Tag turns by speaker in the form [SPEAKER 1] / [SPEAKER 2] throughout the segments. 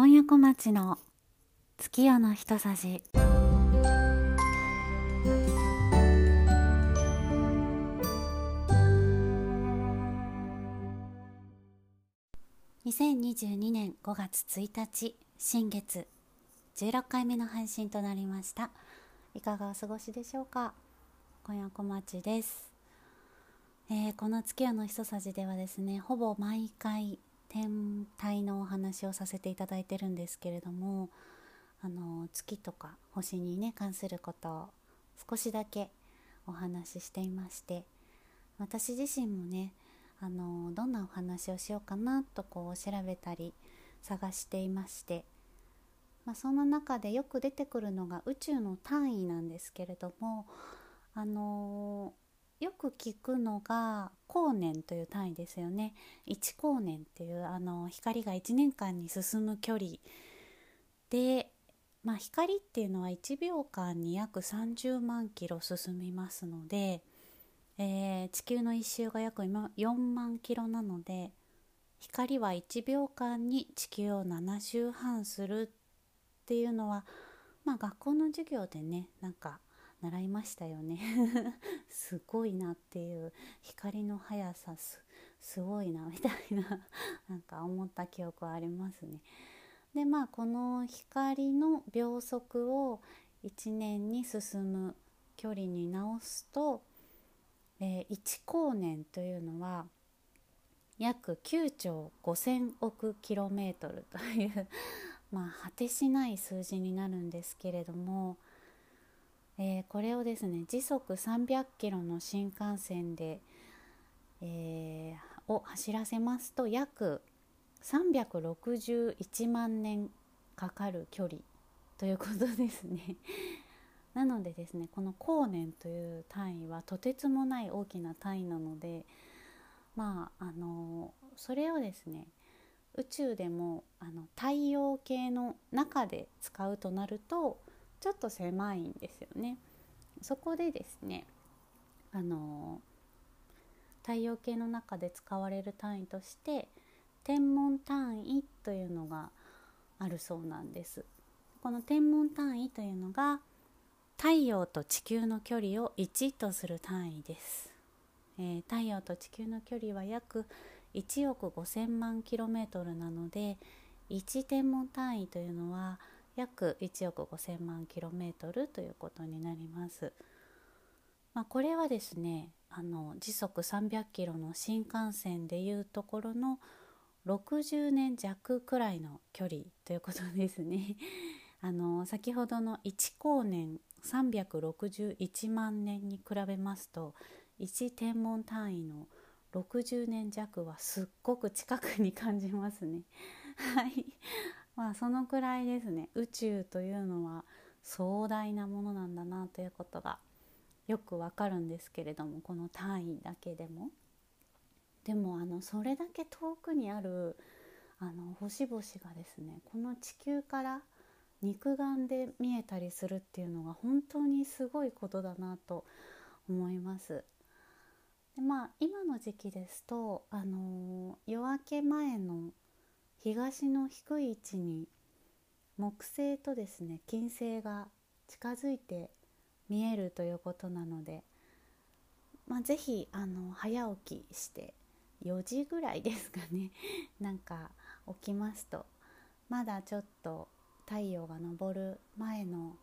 [SPEAKER 1] 今夜小町の月夜の一さじ。2022年5月1日新月。16回目の配信となりました。いかがお過ごしでしょうか？今夜小町です。えー、この月夜の一さじではですねほぼ毎回天体のお話をさせていただいてるんですけれどもあの月とか星にね関することを少しだけお話ししていまして私自身もねあのどんなお話をしようかなとこう調べたり探していまして、まあ、その中でよく出てくるのが宇宙の単位なんですけれどもあのよく聞くのが光年という単位ですよね。1光年っていうあの光が1年間に進む距離で、まあ、光っていうのは1秒間に約30万キロ進みますので、えー、地球の1周が約4万キロなので光は1秒間に地球を7周半するっていうのは、まあ、学校の授業でねなんか習いましたよね すごいなっていう光の速さすごいなみたいな なんか思った記憶はありますね。でまあこの光の秒速を1年に進む距離に直すと、えー、1光年というのは約9兆5,000億キロメートルというまあ果てしない数字になるんですけれどもえー、これをですね時速300キロの新幹線で、えー、を走らせますと約361万年かかる距離ということですね。なのでですねこの光年という単位はとてつもない大きな単位なのでまああのそれをですね宇宙でもあの太陽系の中で使うとなるとちょっと狭いんですよね。そこでですねあの太陽系の中で使われる単位として天文単位というのがあるそうなんです。この天文単位というのが太陽と地球の距離を1とする単位です。えー、太陽と地球の距離は約1億5,000万キロメートルなので1天文単位というのは約1億5000万キロメートルということになります。まあ、これはですねあの時速300キロの新幹線でいうところの60年弱くらいの距離ということですね。あの先ほどの1光年361万年に比べますと1天文単位の60年弱はすっごく近くに感じますね。はいまあそのくらいですね宇宙というのは壮大なものなんだなということがよくわかるんですけれどもこの単位だけでも。でもあのそれだけ遠くにあるあの星々がですねこの地球から肉眼で見えたりするっていうのが本当にすごいことだなと思います。でまあ今の時期ですと、あの夜明け前の東の低い位置に木星とですね金星が近づいて見えるということなので、まあ、ぜひあの早起きして4時ぐらいですかね なんか起きますと。まだちょっと太陽が昇る前の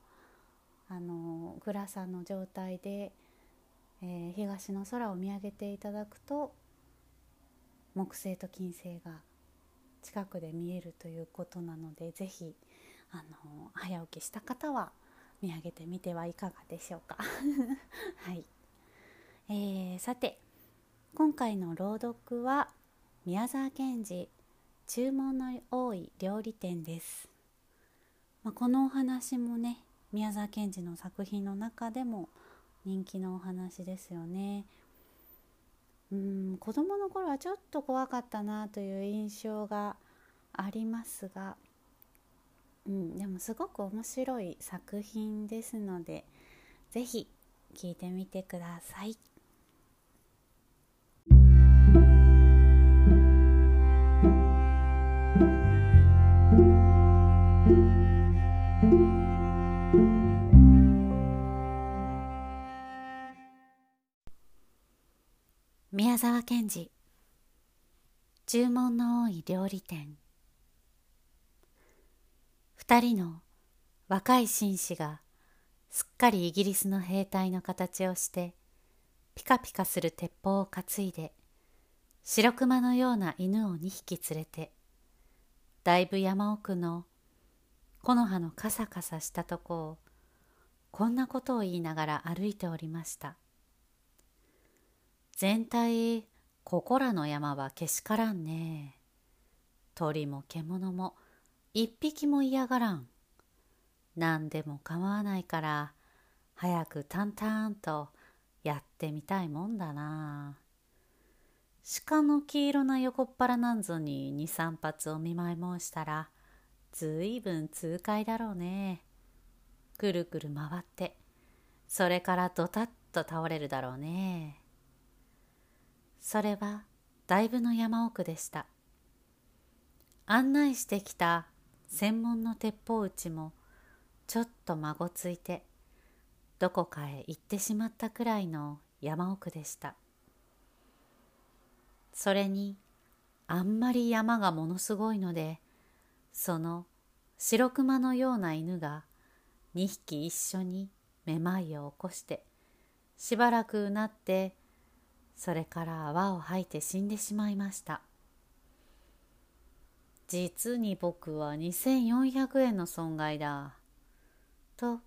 [SPEAKER 1] あの暗さの状態で、えー、東の空を見上げていただくと木星と金星が近くで見えるということなので是非あの早起きした方は見上げてみてはいかがでしょうか。はい、えー、さて今回の朗読は宮沢賢治注文の多い料理店です、まあ、このお話もね宮沢賢治の作品の中でも人気のお話ですよね。うん子供の頃はちょっと怖かったなという印象がありますが、うん、でもすごく面白い作品ですので是非聴いてみてください。宮沢賢治。注文の多い料理店。二人の若い紳士がすっかりイギリスの兵隊の形をしてピカピカする鉄砲を担いで白熊のような犬を2匹連れてだいぶ山奥の木の葉のカサカサしたとこをこんなことを言いながら歩いておりました。全体ここらの山はけしからんね。鳥も獣も一匹も嫌がらん。何でも構わないから早く淡々とやってみたいもんだな。鹿の黄色な横っ腹なんぞに二三発お見舞い申したらずいぶん痛快だろうね。くるくる回ってそれからドタッと倒れるだろうね。それはだいぶの山奥でした。案内してきた専門の鉄砲打ちもちょっと孫ついてどこかへ行ってしまったくらいの山奥でした。それにあんまり山がものすごいのでその白熊のような犬が2匹一緒にめまいを起こしてしばらくうなってそれから泡を吐いて死んでしまいました実に僕は2400円の損害だと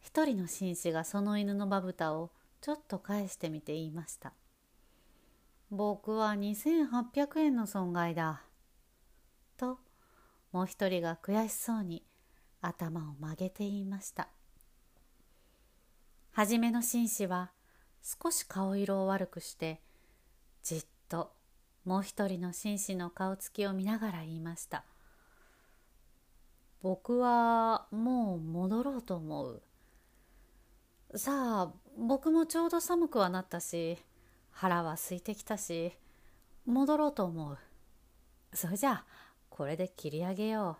[SPEAKER 1] 一人の紳士がその犬のまぶたをちょっと返してみて言いました。僕は2800円の損害だ。と、もう一人が悔しそうに頭を曲げて言いました。はじめの紳士は少し顔色を悪くしてじっともう一人の紳士の顔つきを見ながら言いました。僕はもう戻ろうと思う。さあ僕もちょうど寒くはなったし腹は空いてきたし戻ろうと思うそれじゃあこれで切り上げよ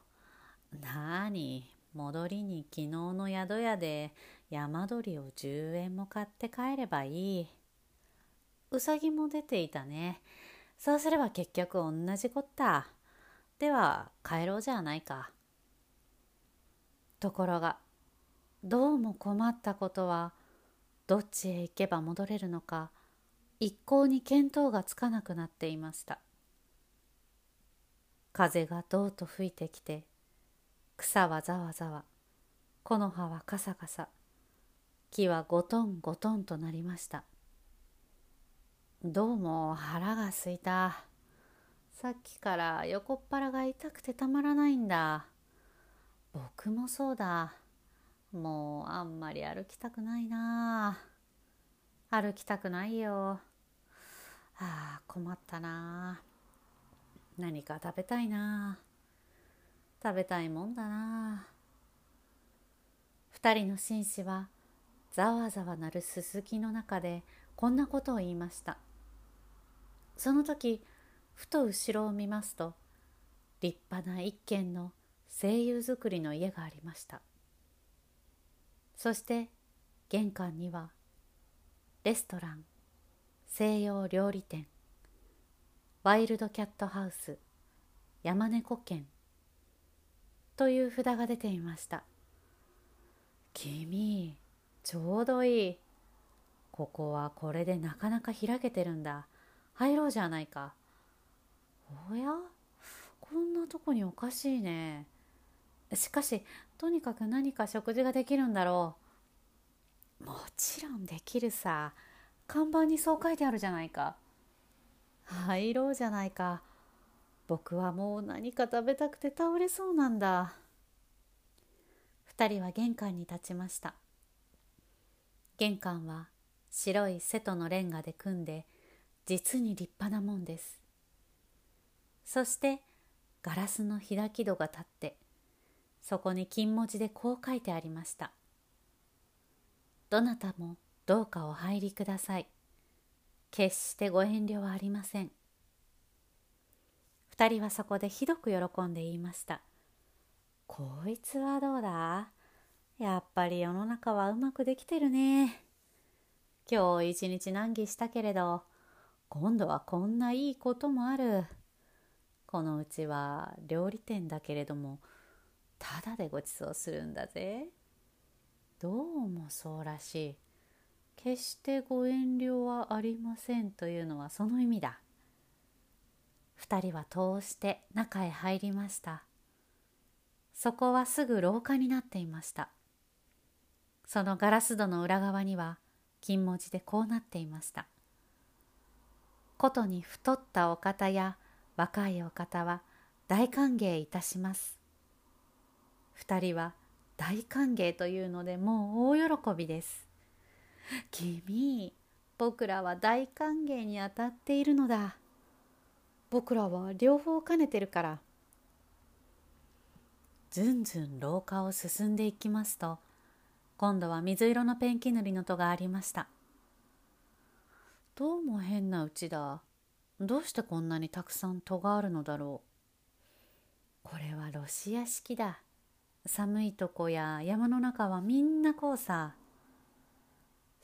[SPEAKER 1] うなあに戻りに昨日の宿屋で山鳥を10円も買って帰ればいい。うさぎも出ていたね。そうすれば結局同じこった。では帰ろうじゃないか。ところがどうも困ったことはどっちへ行けば戻れるのか一向に見当がつかなくなっていました。風がどうと吹いてきて草はざわざわ。木の葉はカサカサ。木はゴトンゴトンとなりました。どうも腹がすいた。さっきから横っ腹が痛くてたまらないんだ。僕もそうだ。もうあんまり歩きたくないな。歩きたくないよ。ああ困ったな。何か食べたいな。食べたいもんだな。二人の紳士はざわざわなるすすきの中でこんなことを言いました。その時ふと後ろを見ますと立派な一軒の声優造りの家がありました。そして玄関にはレストラン西洋料理店ワイルドキャットハウス山猫犬という札が出ていました君ちょうどいい。ここはこれでなかなか開けてるんだ。入ろうじゃないか。おや？こんなとこにおかしいね。しかしとにかく何か食事ができるんだろう。もちろんできるさ。看板にそう書いてあるじゃないか。入ろうじゃないか。僕はもう何か食べたくて倒れそうなんだ。二人は玄関に立ちました。玄関は白い瀬戸のレンガで組んで実に立派なもんです。そしてガラスの開き戸が立ってそこに金文字でこう書いてありました「どなたもどうかお入りください」「決してご遠慮はありません」二人はそこでひどく喜んで言いました「こいつはどうだ？やっぱり世の中はうまくできてるね」今日一日難儀したけれど今度はこんないいこともある。このうちは料理店だけれどもただでごちそうするんだぜ。どうもそうらしい。決してご遠慮はありませんというのはその意味だ。二人は通して中へ入りました。そこはすぐ廊下になっていました。そのガラス戸の裏側には金文字でこうなっていました。ことに太ったお方や若いお方は大歓迎いたします。二人は大歓迎というのでもう大喜びです。君僕らは大歓迎にあたっているのだ。僕らは両方兼ねてるから。ずんずん廊下を進んでいきますと今度は水色のペンキ塗りの戸がありました。どうも変なうちだ。どうしてこんなにたくさん戸があるのだろう。これはロシア式だ。寒いとこや山の中はみんなこうさ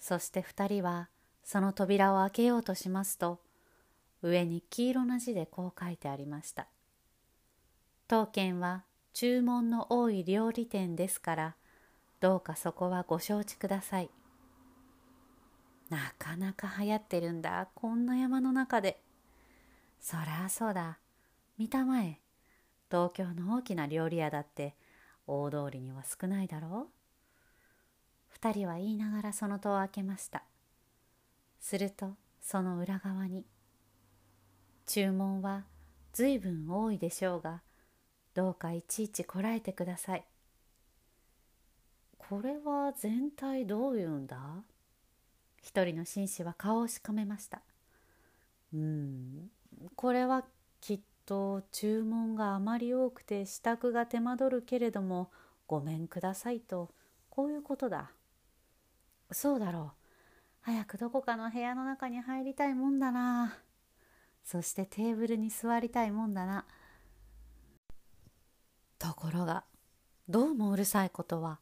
[SPEAKER 1] そして二人はその扉を開けようとしますと上に黄色な字でこう書いてありました。当軒は注文の多い料理店ですからどうかそこはご承知ください。なかなか流行ってるんだ。こんな山の中で。そりゃそうだ。見たまえ。東京の大きな料理屋だって。大通りには少ないだろう。二人は言いながらその戸を開けました。するとその裏側に。注文はずいぶん多いでしょうがどうかいちいちこらえてください。これは全体どういうんだ？一人の紳士は顔をしかめました。うん。これはきっと注文があまり多くて支度が手間取るけれどもごめんくださいと。こういうことだ。そうだろう。早くどこかの部屋の中に入りたいもんだな。そしてテーブルに座りたいもんだな。ところがどうもうるさいことは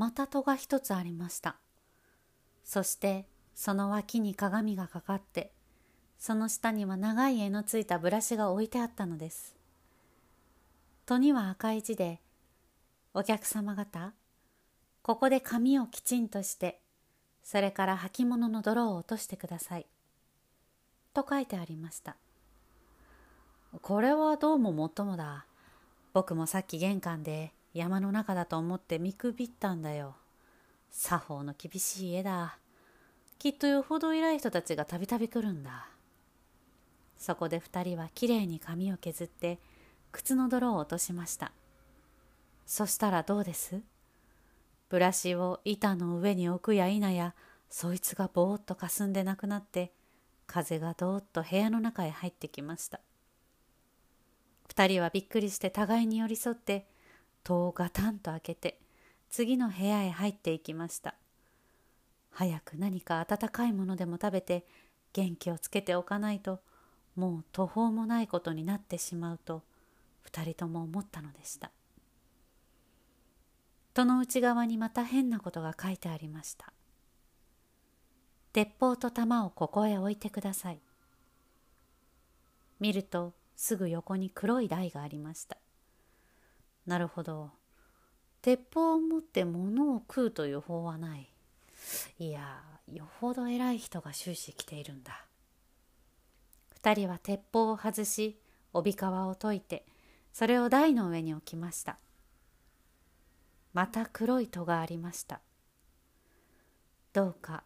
[SPEAKER 1] また戸が一つありました。そしてその脇に鏡がかかってその下には長い柄のついたブラシが置いてあったのです。戸には赤い字で「お客様方ここで髪をきちんとしてそれから履物の泥を落としてください」と書いてありました。これはどうももっともだ。僕もさっき玄関で山の中だと思って見くびったんだよ。作法の厳しい家だ。きっとよほど偉い人たちがたびたび来るんだ。そこで二人はきれいに髪を削って靴の泥を落としました。そしたらどうです？ブラシを板の上に置くや否やそいつがぼーっとかすんでなくなって風がどーっと部屋の中へ入ってきました。二人はびっくりして互いに寄り添って戸をガタンと開けて次の部屋へ入っていきました早く何か温かいものでも食べて元気をつけておかないともう途方もないことになってしまうと二人とも思ったのでした戸の内側にまた変なことが書いてありました鉄砲と弾をここへ置いてください。見るとすぐ横に黒い台がありました。なるほど。鉄砲を持って物を食うという法はない。いや、よほど偉い人が終始来ているんだ。二人は鉄砲を外し、帯皮を解いて、それを台の上に置きました。また黒い戸がありました。どうか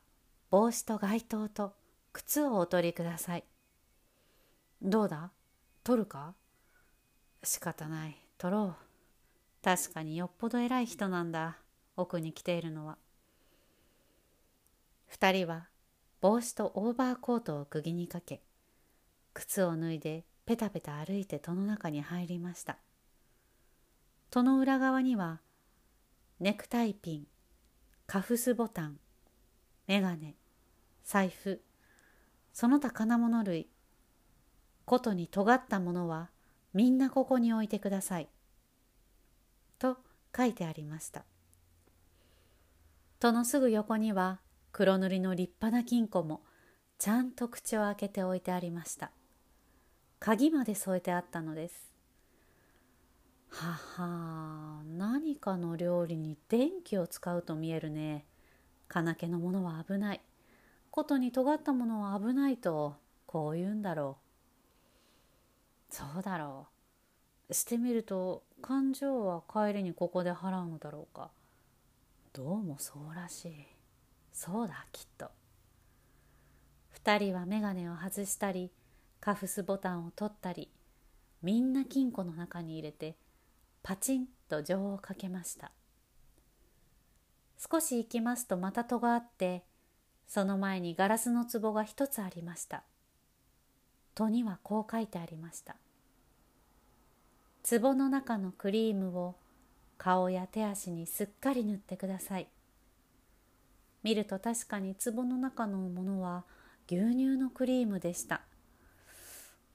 [SPEAKER 1] 帽子と街灯と靴をお取りください。どうだ？取るか？仕方ない。取ろう。確かによっぽど偉い人なんだ。奥に来ているのは。二人は帽子とオーバーコートを釘にかけ、靴を脱いでペタペタ歩いて戸の中に入りました。戸の裏側には、ネクタイピン、カフスボタン、メガネ、財布その他金物類ことに尖ったものはみんなここに置いてください」書いてありました。戸のすぐ横には黒塗りの立派な金庫もちゃんと口を開けて置いてありました。鍵まで添えてあったのです。はは何かの料理に電気を使うと見えるね。金気のものは危ない。ことに尖ったものは危ないとこう言うんだろう。そうだろう。してみると感情は帰りにここで払うのだろうか。どうもそうらしい。そうだきっと。2人は眼鏡を外したりカフスボタンを取ったりみんな金庫の中に入れてパチンと錠をかけました。少し行きますとまた戸があってその前にガラスの壺が一つありました。戸にはこう書いてありました。壺の中のクリームを顔や手足にすっかり塗ってください。見ると確かに壺の中のものは牛乳のクリームでした。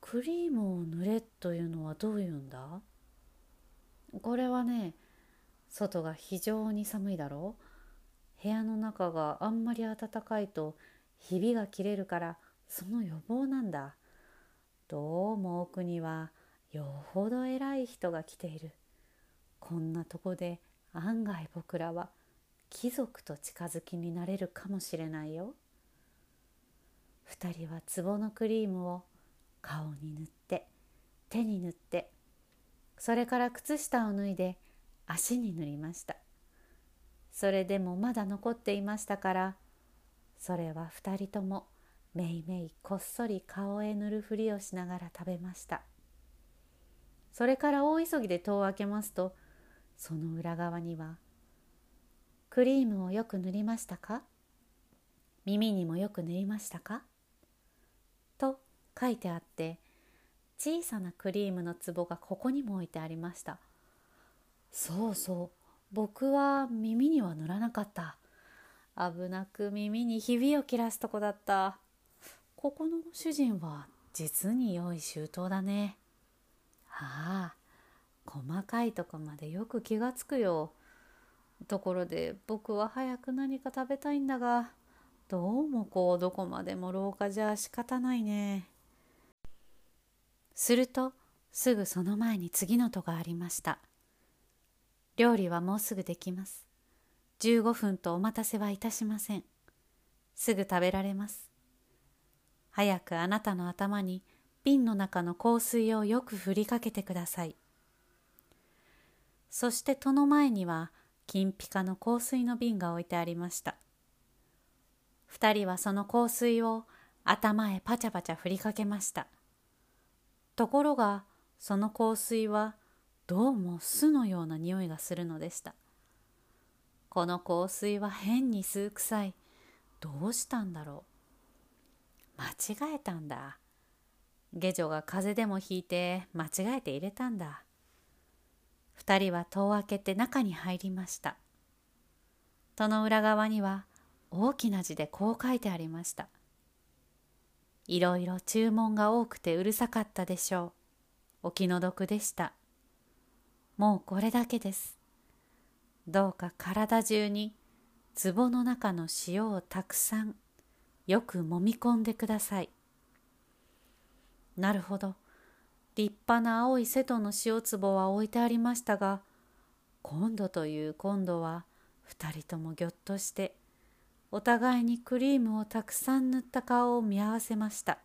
[SPEAKER 1] クリームを塗れというのはどういうんだ？これはね外が非常に寒いだろう。部屋の中があんまり暖かいとひびが切れるからその予防なんだ。どうも奥にはよほど偉い人が来ている。こんなとこで案外僕らは貴族と近づきになれるかもしれないよ。二人は壺のクリームを顔に塗って手に塗ってそれから靴下を脱いで足に塗りました。それでもまだ残っていましたからそれは二人ともめいめいこっそり顔へ塗るふりをしながら食べました。それから大急ぎで戸を開けますとその裏側には「クリームをよく塗りましたか？耳にもよく塗りましたか?」と書いてあって小さなクリームの壺がここにも置いてありました。そうそう僕は耳には塗らなかった。危なく耳にひびを切らすとこだった。ここの主人は実に良い周到だね。ああ細かいとこまでよく気がつくよ。ところで僕は早く何か食べたいんだがどうもこうどこまでも廊下じゃ仕方ないね。するとすぐその前に次の戸がありました。料理はもうすぐできます。15分とお待たせはいたしません。すぐ食べられます。早くあなたの頭に瓶の中の香水をよく振りかけてください。そして戸の前には金ピカの香水の瓶が置いてありました。二人はその香水を頭へパチャパチャ振りかけました。ところがその香水はどうも酢のような匂いがするのでした。この香水は変に酢臭い。どうしたんだろう。間違えたんだ。下女が風邪でもひいて間違えて入れたんだ二人は戸を開けて中に入りました戸の裏側には大きな字でこう書いてありましたいろいろ注文が多くてうるさかったでしょう。お気の毒でした。もうこれだけです。どうか体中に壺の中の塩をたくさんよく揉み込んでください。なるほど。立派な青い瀬戸の塩壺は置いてありましたが、今度という今度は二人ともぎょっとしてお互いにクリームをたくさん塗った顔を見合わせました。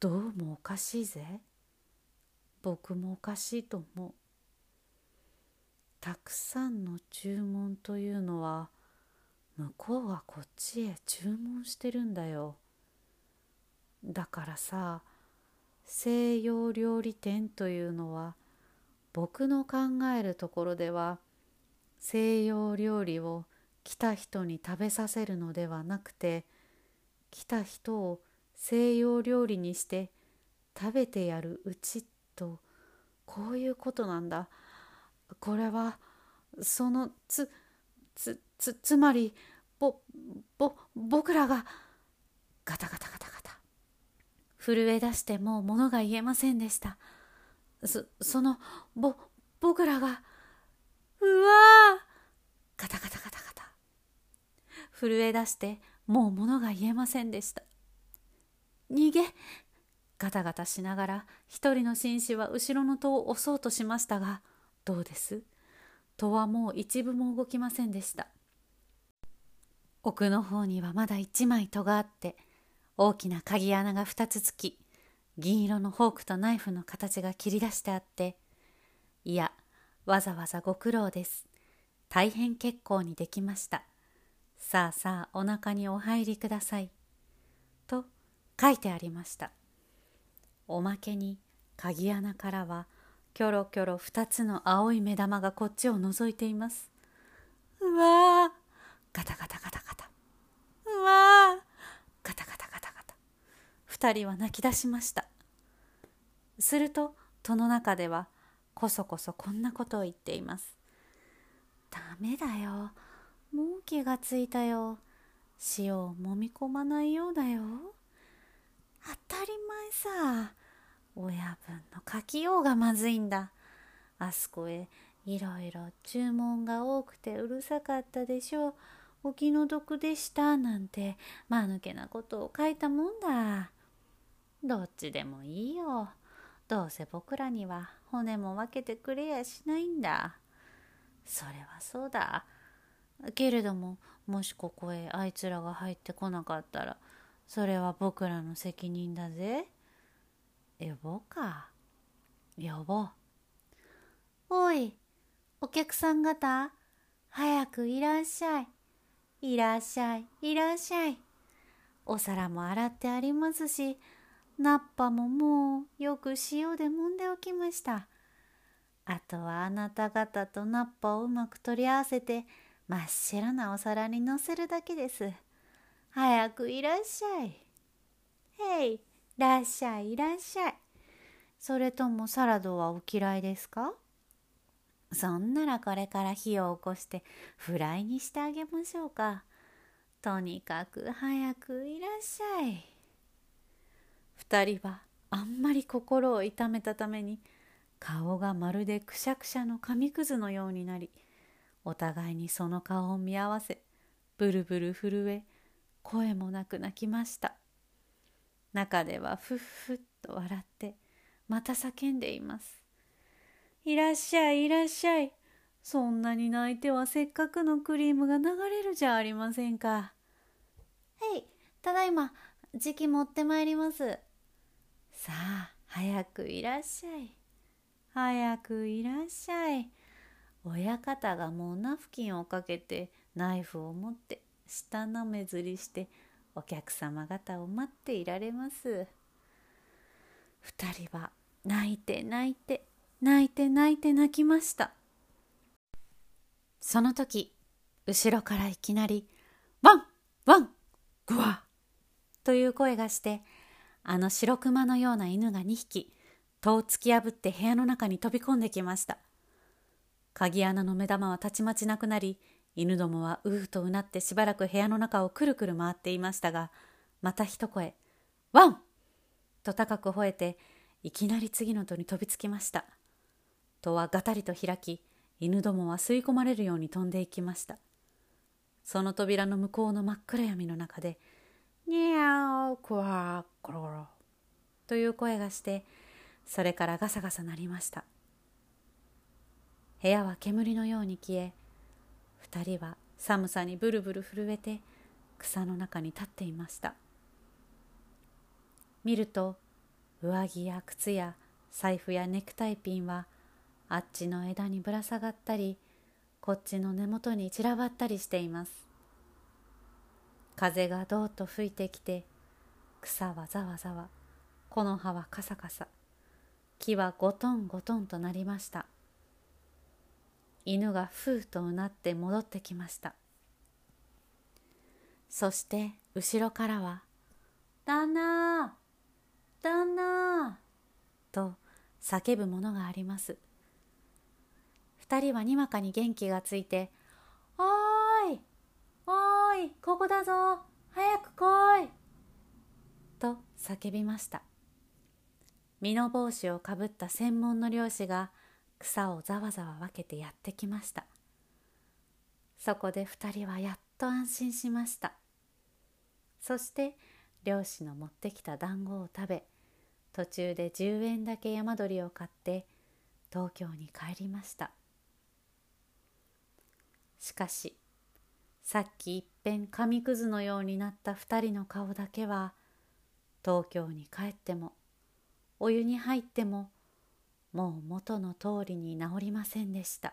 [SPEAKER 1] どうもおかしいぜ。僕もおかしいと思う。たくさんの注文というのは向こうがこっちへ注文してるんだよ。だからさ西洋料理店というのは僕の考えるところでは西洋料理を来た人に食べさせるのではなくて来た人を西洋料理にして食べてやるうちとこういうことなんだ。これはそのつつつつまりぼぼ僕らがガタガタガタガタ震え出してもう物が言えませんでした。そそのぼ僕らがうわーガタガタガタガタ。震え出してもう物が言えませんでした。逃げガタガタしながら一人の紳士は後ろの戸を押そうとしましたがどうです？戸はもう一部も動きませんでした。奥の方にはまだ一枚戸があって大きな鍵穴が二つつき銀色のフォークとナイフの形が切り出してあっていやわざわざご苦労です。大変結構にできました。さあさあお腹にお入りください。と書いてありました。おまけに鍵穴からはキョロキョロ二つの青い目玉がこっちを覗いています。うわーガタガタガタガタ。うわーガタガタ。ガタガタ二人は泣き出しました。すると戸の中ではこそこそこんなことを言っています。ダメだよ。もう気がついたよ。塩を揉み込まないようだよ。当たり前さ。親分の書きようがまずいんだ。あそこへいろいろ注文が多くてうるさかったでしょう。お気の毒でした。なんて間抜けなことを書いたもんだ。どっちでもいいよ。どうせ僕らには骨も分けてくれやしないんだ。それはそうだ。けれどももしここへあいつらが入ってこなかったらそれは僕らの責任だぜ。呼ぼうか。呼ぼう。おいお客さん方早くいらっしゃい。いらっしゃいいらっしゃい。お皿も洗ってありますしナッパももうよく塩で揉んでおきましたあとはあなた方とナッパをうまく取り合わせて真っ白なお皿にのせるだけです早くいらっしゃいへいらっしゃいいらっしゃい。それともサラダはお嫌いですか？そんならこれから火を起こしてフライにしてあげましょうか。とにかく早くいらっしゃい。二人はあんまり心を痛めたために顔がまるでくしゃくしゃの紙くずのようになりお互いにその顔を見合わせブルブル震え声もなく泣きました。中ではふっふっと笑ってまた叫んでいます。いらっしゃいいらっしゃい。そんなに泣いてはせっかくのクリームが流れるじゃありませんか。へい、ただいま、時期持ってまいります。さあ、早くいらっしゃい。早くいらっしゃい。親方がもうナフキンをかけてナイフを持って舌なめずりしてお客様方を待っていられます二人は泣いて泣いて泣いて泣いて泣きましたその時後ろからいきなり「ワンワングワ!」という声がしてあの白熊のような犬が2匹戸を突き破って部屋の中に飛び込んできました鍵穴の目玉はたちまちなくなり犬どもはううとうなってしばらく部屋の中をくるくる回っていましたが、また一声、ワンと高く吠えて、いきなり次の戸に飛びつきました。戸はがたりと開き、犬どもは吸い込まれるように飛んでいきました。その扉の向こうの真っ暗闇の中で、にゃークワーコロコロという声がして、それからガサガサ鳴りました。部屋は煙のように消え、二人は寒さにブルブル震えて草の中に立っていました見ると上着や靴や財布やネクタイピンはあっちの枝にぶら下がったりこっちの根元に散らばったりしています風がどうと吹いてきて草はざわざわ。木の葉はカサカサ。木はゴトンゴトンとなりました。犬がふうとうなって戻ってきました。そして後ろからは「旦那旦那!」と叫ぶものがあります。二人はにわかに元気がついて「おーいおーいここだぞ。早く来い!」と叫びました。身の帽子をかぶった専門の漁師が草をざわざわ分けてやってきました。そこで二人はやっと安心しました。そして漁師の持ってきた団子を食べ途中で10円だけ山鳥を買って東京に帰りました。しかしさっきいっぺん紙くずのようになった二人の顔だけは東京に帰ってもお湯に入ってももう元の通りに治りませんでした。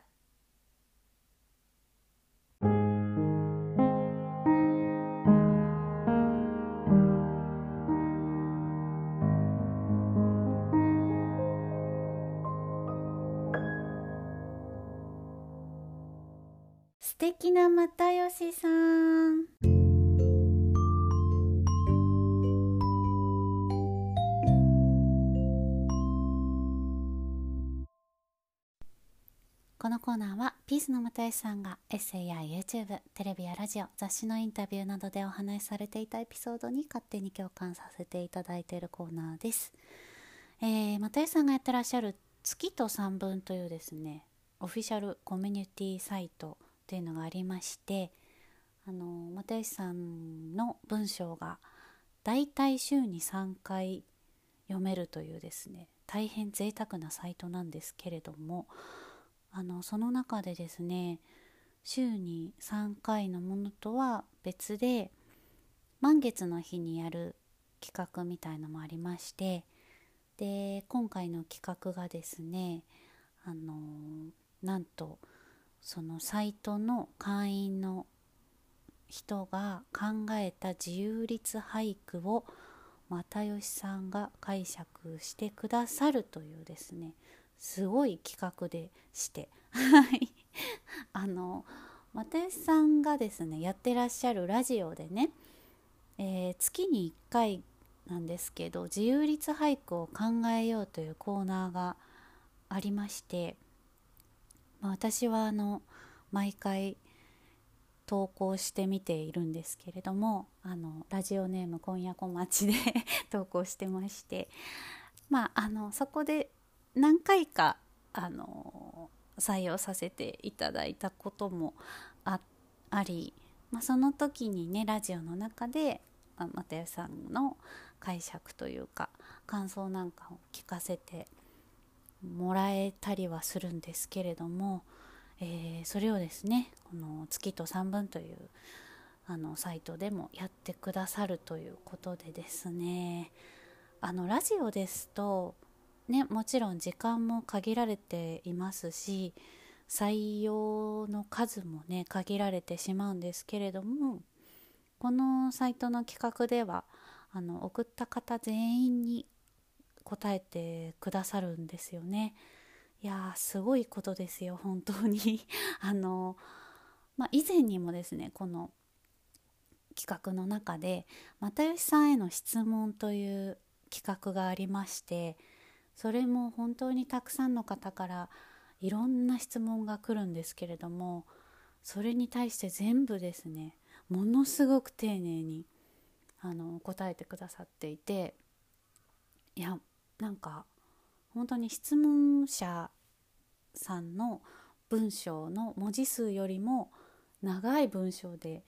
[SPEAKER 1] 又吉さん。このコーナーはピースの又吉さんがエッセイや YouTube テレビやラジオ雑誌のインタビューなどでお話しされていたエピソードに勝手に共感させていただいているコーナーです、えー、又吉さんがやってらっしゃる月と三分というですねオフィシャルコミュニティサイトというのがありましてあの又吉さんの文章がだいたい週に3回読めるというですね大変贅沢なサイトなんですけれどもあのその中でですね週に3回のものとは別で満月の日にやる企画みたいのもありましてで今回の企画がですねあのなんとそのサイトの会員の人が考えた自由律俳句を又吉さんが解釈してくださるというですね。すごい企画でして。あの又吉さんがですねやってらっしゃるラジオでね、えー、月に1回なんですけど自由律俳句を考えようというコーナーがありまして、まあ、私はあの毎回投稿してみているんですけれどもあのラジオネーム今夜小町で 投稿してましてまああのそこで何回かあの採用させていただいたこともあり、まあ、その時にねラジオの中で又吉さんの解釈というか感想なんかを聞かせてもらえたりはするんですけれども、えー、それをですねこの月と3分というあのサイトでもやってくださるということでですねあのラジオですとね、もちろん時間も限られていますし採用の数もね限られてしまうんですけれどもこのサイトの企画ではあの送った方全員に答えてくださるんですよね。いやすごいことですよ本当に。あの、まあ、以前にもですねこの企画の中で又吉さんへの質問という企画がありましてそれも本当にたくさんの方からいろんな質問が来るんですけれどもそれに対して全部ですねものすごく丁寧にあの答えてくださっていていやなんか本当に質問者さんの文章の文字数よりも長い文章で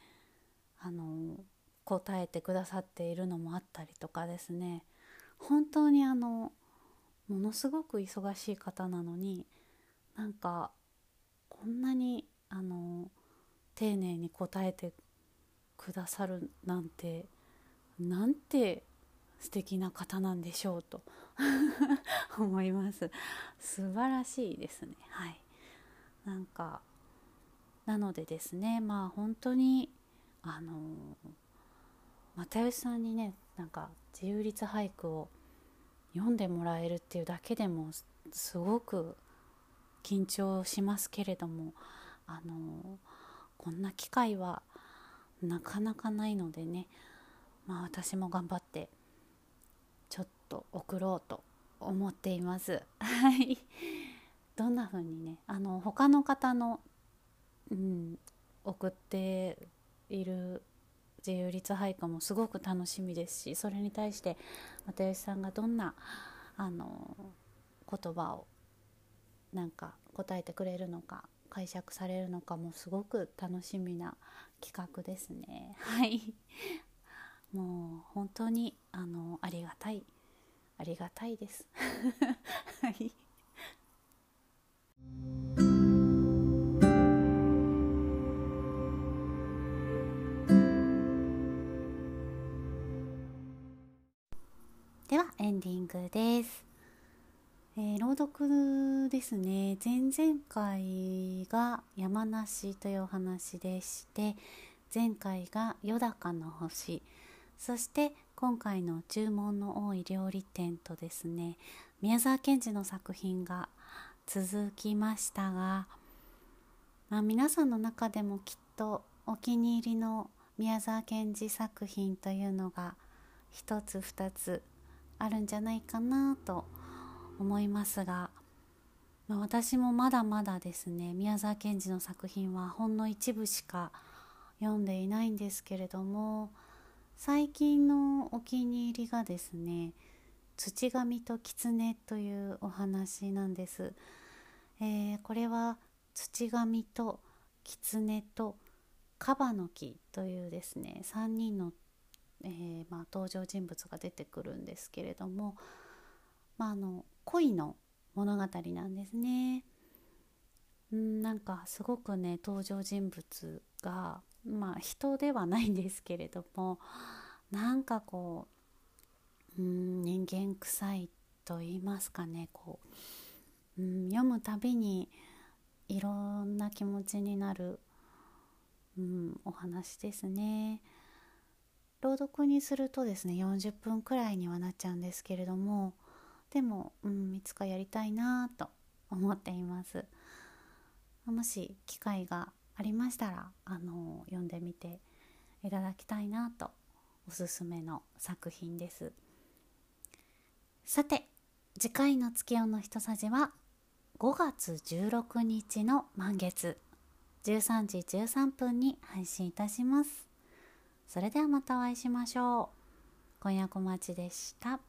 [SPEAKER 1] あの答えてくださっているのもあったりとかですね。本当にあのものすごく忙しい方なのになんかこんなにあの丁寧に答えてくださるなんてなんて素敵な方なんでしょうと 思います。素晴らしいですね。はい。なんかなのでですねまあ本当にあの又吉さんにねなんか自由律俳句を読んでもらえるっていうだけでもすごく緊張しますけれどもあのこんな機会はなかなかないのでねまあ私も頑張ってと送ろうと思っています。はい。どんな風にねあの他の方の、うん、送っている自由律俳句もすごく楽しみですしそれに対して又吉さんがどんなあの言葉をなんか答えてくれるのか解釈されるのかもすごく楽しみな企画ですね。はいもう本当にあのありがたいありがたいです。はい。ではエンディングです、えー、朗読ですね。前々回が山梨というお話でして前回が「よだかの星」そして今回の「注文の多い料理店」とですね宮沢賢治の作品が続きましたが、まあ、皆さんの中でもきっとお気に入りの宮沢賢治作品というのが一つ二つあるんじゃないかなと思いますが、まあ、私もまだまだですね宮沢賢治の作品はほんの一部しか読んでいないんですけれども最近のお気に入りがですね「土神と狐」というお話なんです。えー、これは土神と狐とカバの木というですね3人の、えー、まあ、登場人物が出てくるんですけれども、まあ、あの恋の物語なんですね。んなんかすごくね登場人物がまあ人ではないんですけれどもなんかこううん人間臭いと言いますかねこううん読むたびにいろんな気持ちになる、うん、お話ですね。朗読にするとですね40分くらいにはなっちゃうんですけれどもでも、うん、いつかやりたいなと思っています。もし機会がありましたらあの読んでみていただきたいなとおすすめの作品です。さて次回の月夜の一さじは5月16日の満月。13時13分に配信いたします。それではまたお会いしましょう。今夜小町でした。